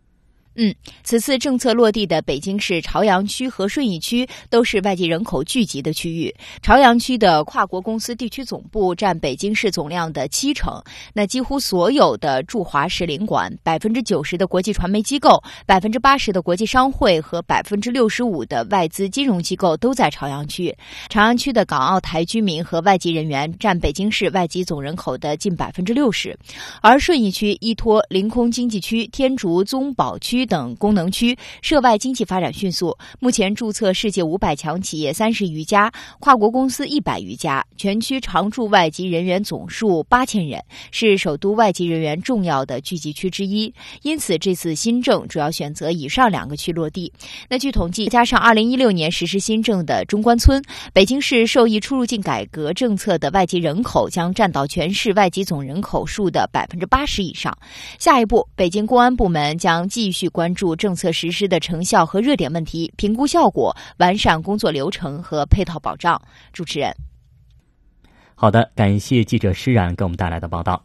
嗯，此次政策落地的北京市朝阳区和顺义区都是外籍人口聚集的区域。朝阳区的跨国公司地区总部占北京市总量的七成，那几乎所有的驻华使领馆、百分之九十的国际传媒机构、百分之八十的国际商会和百分之六十五的外资金融机构都在朝阳区。朝阳区的港澳台居民和外籍人员占北京市外籍总人口的近百分之六十，而顺义区依托临空经济区、天竺宗宝区。等功能区涉外经济发展迅速，目前注册世界五百强企业三十余家，跨国公司一百余家，全区常驻外籍人员总数八千人，是首都外籍人员重要的聚集区之一。因此，这次新政主要选择以上两个区落地。那据统计，加上二零一六年实施新政的中关村，北京市受益出入境改革政策的外籍人口将占到全市外籍总人口数的百分之八十以上。下一步，北京公安部门将继续。关注政策实施的成效和热点问题，评估效果，完善工作流程和配套保障。主持人，好的，感谢记者施冉给我们带来的报道。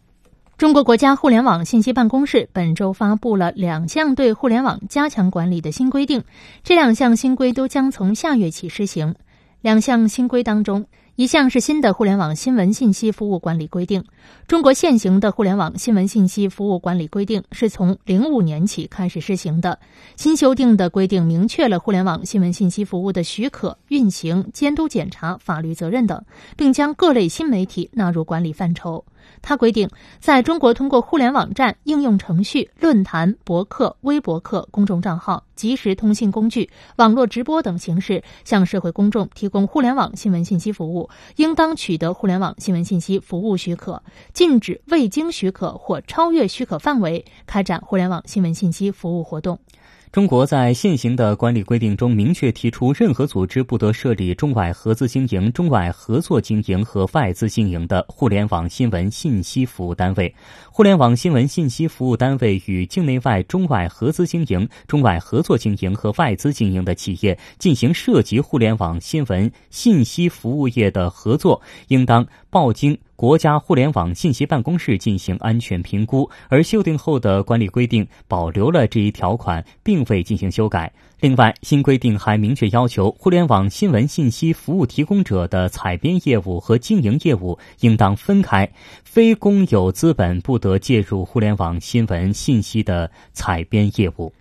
中国国家互联网信息办公室本周发布了两项对互联网加强管理的新规定，这两项新规都将从下月起施行。两项新规当中。一项是新的互联网新闻信息服务管理规定。中国现行的互联网新闻信息服务管理规定是从零五年起开始施行的。新修订的规定明确了互联网新闻信息服务的许可、运行、监督检查、法律责任等，并将各类新媒体纳入管理范畴。它规定，在中国通过互联网站、应用程序、论坛、博客、微博客、公众账号、即时通信工具、网络直播等形式向社会公众提供互联网新闻信息服务，应当取得互联网新闻信息服务许可，禁止未经许可或超越许可范围开展互联网新闻信息服务活动。中国在现行的管理规定中明确提出，任何组织不得设立中外合资经营、中外合作经营和外资经营的互联网新闻信息服务单位。互联网新闻信息服务单位与境内外中外合资经营、中外合作经营和外资经营的企业进行涉及互联网新闻信息服务业的合作，应当报经。国家互联网信息办公室进行安全评估，而修订后的管理规定保留了这一条款，并未进行修改。另外，新规定还明确要求，互联网新闻信息服务提供者的采编业务和经营业务应当分开，非公有资本不得介入互联网新闻信息的采编业务。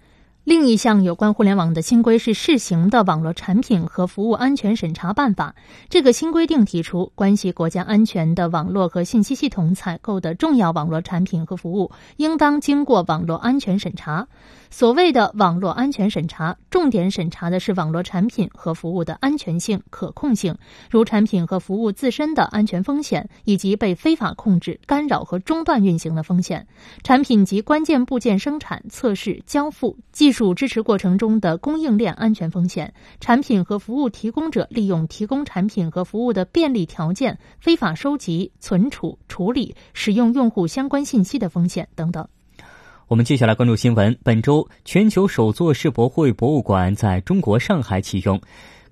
另一项有关互联网的新规是试行的网络产品和服务安全审查办法。这个新规定提出，关系国家安全的网络和信息系统采购的重要网络产品和服务，应当经过网络安全审查。所谓的网络安全审查，重点审查的是网络产品和服务的安全性、可控性，如产品和服务自身的安全风险，以及被非法控制、干扰和中断运行的风险；产品及关键部件生产、测试、交付、技术支持过程中的供应链安全风险；产品和服务提供者利用提供产品和服务的便利条件，非法收集、存储、处理、使用用户相关信息的风险等等。我们接下来关注新闻。本周，全球首座世博会博物馆在中国上海启用。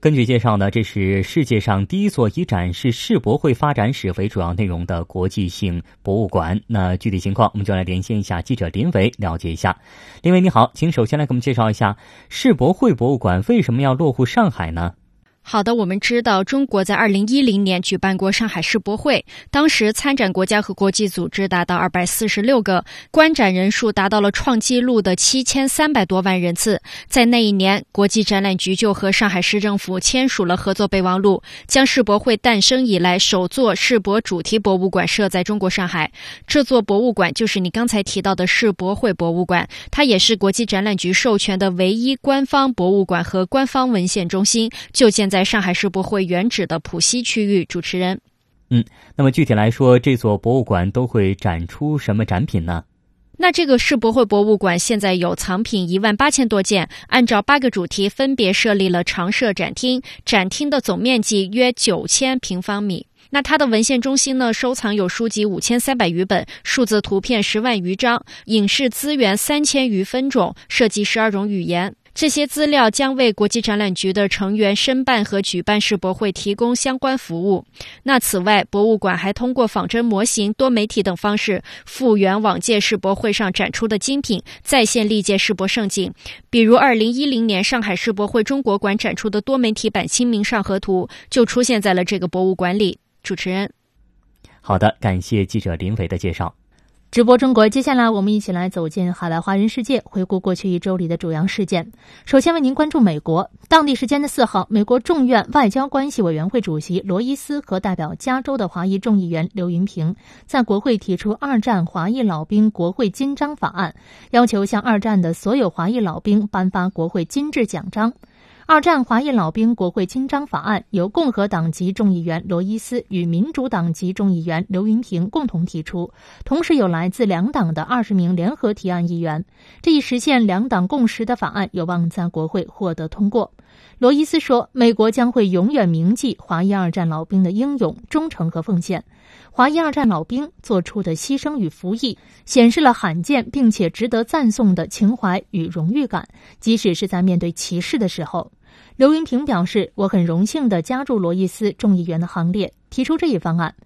根据介绍呢，这是世界上第一座以展示世博会发展史为主要内容的国际性博物馆。那具体情况，我们就来连线一下记者林伟了解一下。林伟你好，请首先来给我们介绍一下世博会博物馆为什么要落户上海呢？好的，我们知道中国在二零一零年举办过上海世博会，当时参展国家和国际组织达到二百四十六个，观展人数达到了创纪录的七千三百多万人次。在那一年，国际展览局就和上海市政府签署了合作备忘录，将世博会诞生以来首座世博主题博物馆设在中国上海。这座博物馆就是你刚才提到的世博会博物馆，它也是国际展览局授权的唯一官方博物馆和官方文献中心，就建在。在上海世博会原址的浦西区域，主持人，嗯，那么具体来说，这座博物馆都会展出什么展品呢？那这个世博会博物馆现在有藏品一万八千多件，按照八个主题分别设立了常设展厅，展厅的总面积约九千平方米。那它的文献中心呢，收藏有书籍五千三百余本，数字图片十万余张，影视资源三千余分种，涉及十二种语言。这些资料将为国际展览局的成员申办和举办世博会提供相关服务。那此外，博物馆还通过仿真模型、多媒体等方式复原往届世博会上展出的精品，再现历届世博盛景。比如，二零一零年上海世博会中国馆展出的多媒体版《清明上河图》就出现在了这个博物馆里。主持人，好的，感谢记者林伟的介绍。直播中国，接下来我们一起来走进海外华人世界，回顾过去一周里的主要事件。首先为您关注美国，当地时间的四号，美国众院外交关系委员会主席罗伊斯和代表加州的华裔众议员刘云平在国会提出二战华裔老兵国会金章法案，要求向二战的所有华裔老兵颁发国会金质奖章。二战华裔老兵国会金章法案由共和党籍众议员罗伊斯与民主党籍众议员刘云平共同提出，同时有来自两党的二十名联合提案议员。这一实现两党共识的法案有望在国会获得通过。罗伊斯说：“美国将会永远铭记华裔二战老兵的英勇、忠诚和奉献。华裔二战老兵做出的牺牲与服役，显示了罕见并且值得赞颂的情怀与荣誉感，即使是在面对歧视的时候。”刘云平表示：“我很荣幸地加入罗伊斯众议员的行列，提出这一方案。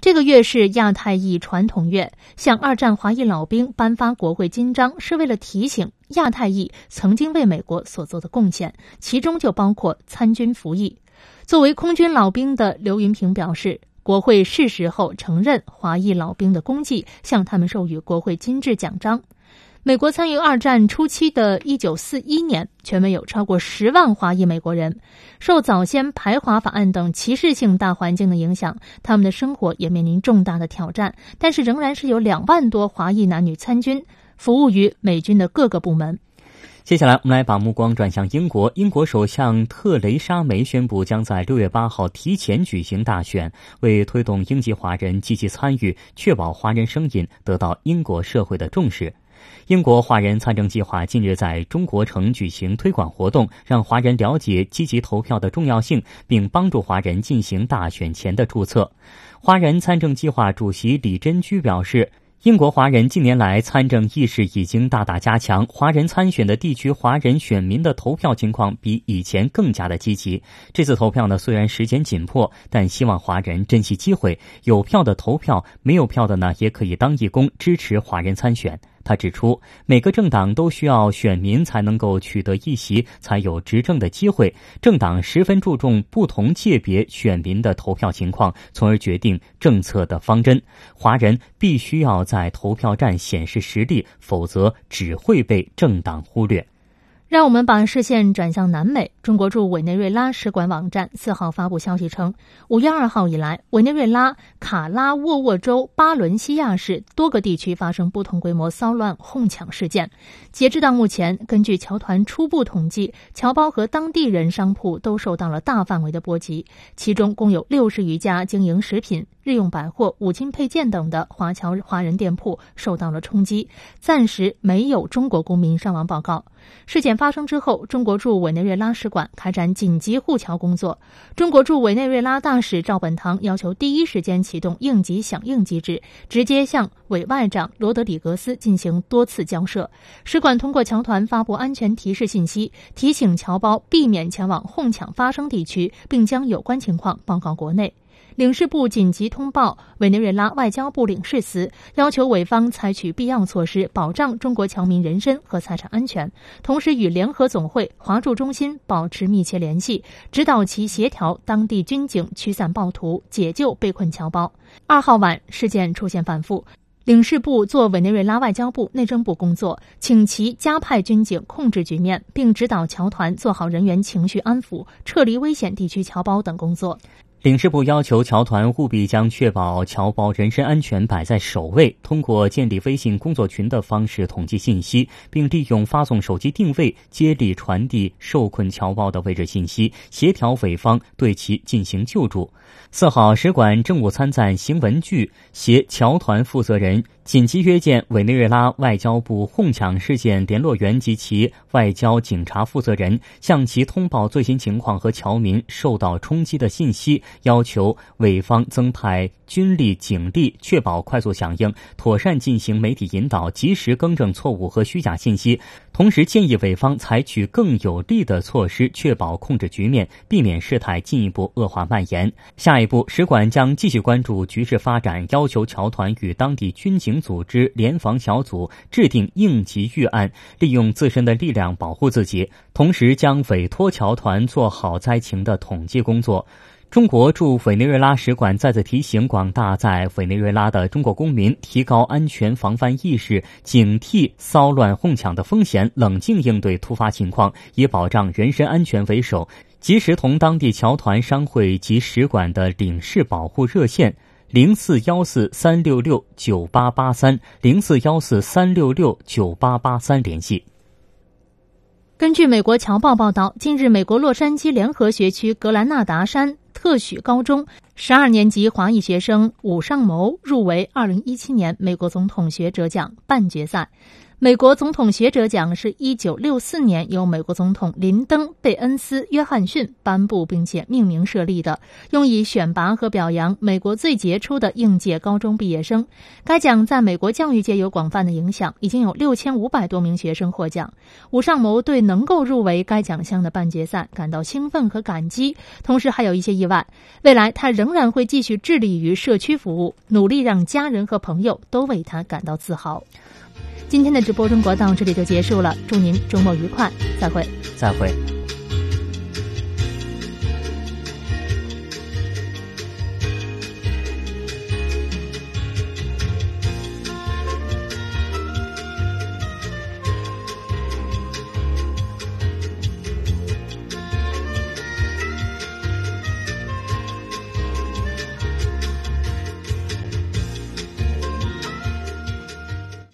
这个月是亚太裔传统月，向二战华裔老兵颁发国会金章，是为了提醒亚太裔曾经为美国所做的贡献，其中就包括参军服役。作为空军老兵的刘云平表示，国会是时候承认华裔老兵的功绩，向他们授予国会金质奖章。”美国参与二战初期的1941年，全美有超过十万华裔美国人。受早先排华法案等歧视性大环境的影响，他们的生活也面临重大的挑战。但是，仍然是有两万多华裔男女参军，服务于美军的各个部门。接下来，我们来把目光转向英国。英国首相特蕾莎梅宣布，将在六月八号提前举行大选，为推动英籍华人积极参与，确保华人声音得到英国社会的重视。英国华人参政计划近日在中国城举行推广活动，让华人了解积极投票的重要性，并帮助华人进行大选前的注册。华人参政计划主席李珍居表示，英国华人近年来参政意识已经大大加强，华人参选的地区华人选民的投票情况比以前更加的积极。这次投票呢，虽然时间紧迫，但希望华人珍惜机会，有票的投票，没有票的呢，也可以当义工支持华人参选。他指出，每个政党都需要选民才能够取得一席，才有执政的机会。政党十分注重不同界别选民的投票情况，从而决定政策的方针。华人必须要在投票站显示实力，否则只会被政党忽略。让我们把视线转向南美。中国驻委内瑞拉使馆网站四号发布消息称，五月二号以来，委内瑞拉卡拉沃沃州巴伦西亚市多个地区发生不同规模骚乱哄抢事件。截至到目前，根据侨团初步统计，侨胞和当地人商铺都受到了大范围的波及，其中共有六十余家经营食品、日用百货、五金配件等的华侨华人店铺受到了冲击。暂时没有中国公民伤亡报告。事件发生之后，中国驻委内瑞拉使馆开展紧急护侨工作。中国驻委内瑞拉大使赵本堂要求第一时间启动应急响应机制，直接向委外长罗德里格斯进行多次交涉。使馆通过侨团发布安全提示信息，提醒侨胞避免前往哄抢发生地区，并将有关情况报告国内。领事部紧急通报委内瑞拉外交部领事司，要求委方采取必要措施，保障中国侨民人身和财产安全。同时，与联合总会华驻中心保持密切联系，指导其协调当地军警驱散暴徒，解救被困侨胞。二号晚，事件出现反复，领事部做委内瑞拉外交部、内政部工作，请其加派军警控制局面，并指导侨团做好人员情绪安抚、撤离危险地区侨胞等工作。领事部要求侨团务必将确保侨胞人身安全摆在首位，通过建立微信工作群的方式统计信息，并利用发送手机定位接力传递受困侨胞的位置信息，协调委方对其进行救助。四号，使馆政务参赞邢文具携侨团负责人紧急约见委内瑞拉外交部哄抢事件联络员及其外交警察负责人，向其通报最新情况和侨民受到冲击的信息，要求委方增派军力、警力，确保快速响应，妥善进行媒体引导，及时更正错误和虚假信息。同时，建议委方采取更有力的措施，确保控制局面，避免事态进一步恶化蔓延。下一步，使馆将继续关注局势发展，要求侨团与当地军警。组织联防小组制定应急预案，利用自身的力量保护自己，同时将委托侨团做好灾情的统计工作。中国驻委内瑞拉使馆再次提醒广大在委内瑞拉的中国公民，提高安全防范意识，警惕骚乱哄抢的风险，冷静应对突发情况，以保障人身安全为首，及时同当地侨团、商会及使馆的领事保护热线。零四幺四三六六九八八三，零四幺四三六六九八八三联系。根据美国侨报报道，近日，美国洛杉矶联合学区格兰纳达山特许高中十二年级华裔学生武尚谋入围二零一七年美国总统学者奖半决赛。美国总统学者奖是一九六四年由美国总统林登·贝恩斯·约翰逊颁布并且命名设立的，用以选拔和表扬美国最杰出的应届高中毕业生。该奖在美国教育界有广泛的影响，已经有六千五百多名学生获奖。武尚谋对能够入围该奖项的半决赛感到兴奋和感激，同时还有一些意外。未来他仍然会继续致力于社区服务，努力让家人和朋友都为他感到自豪。今天的直播中国到这里就结束了，祝您周末愉快，再会，再会。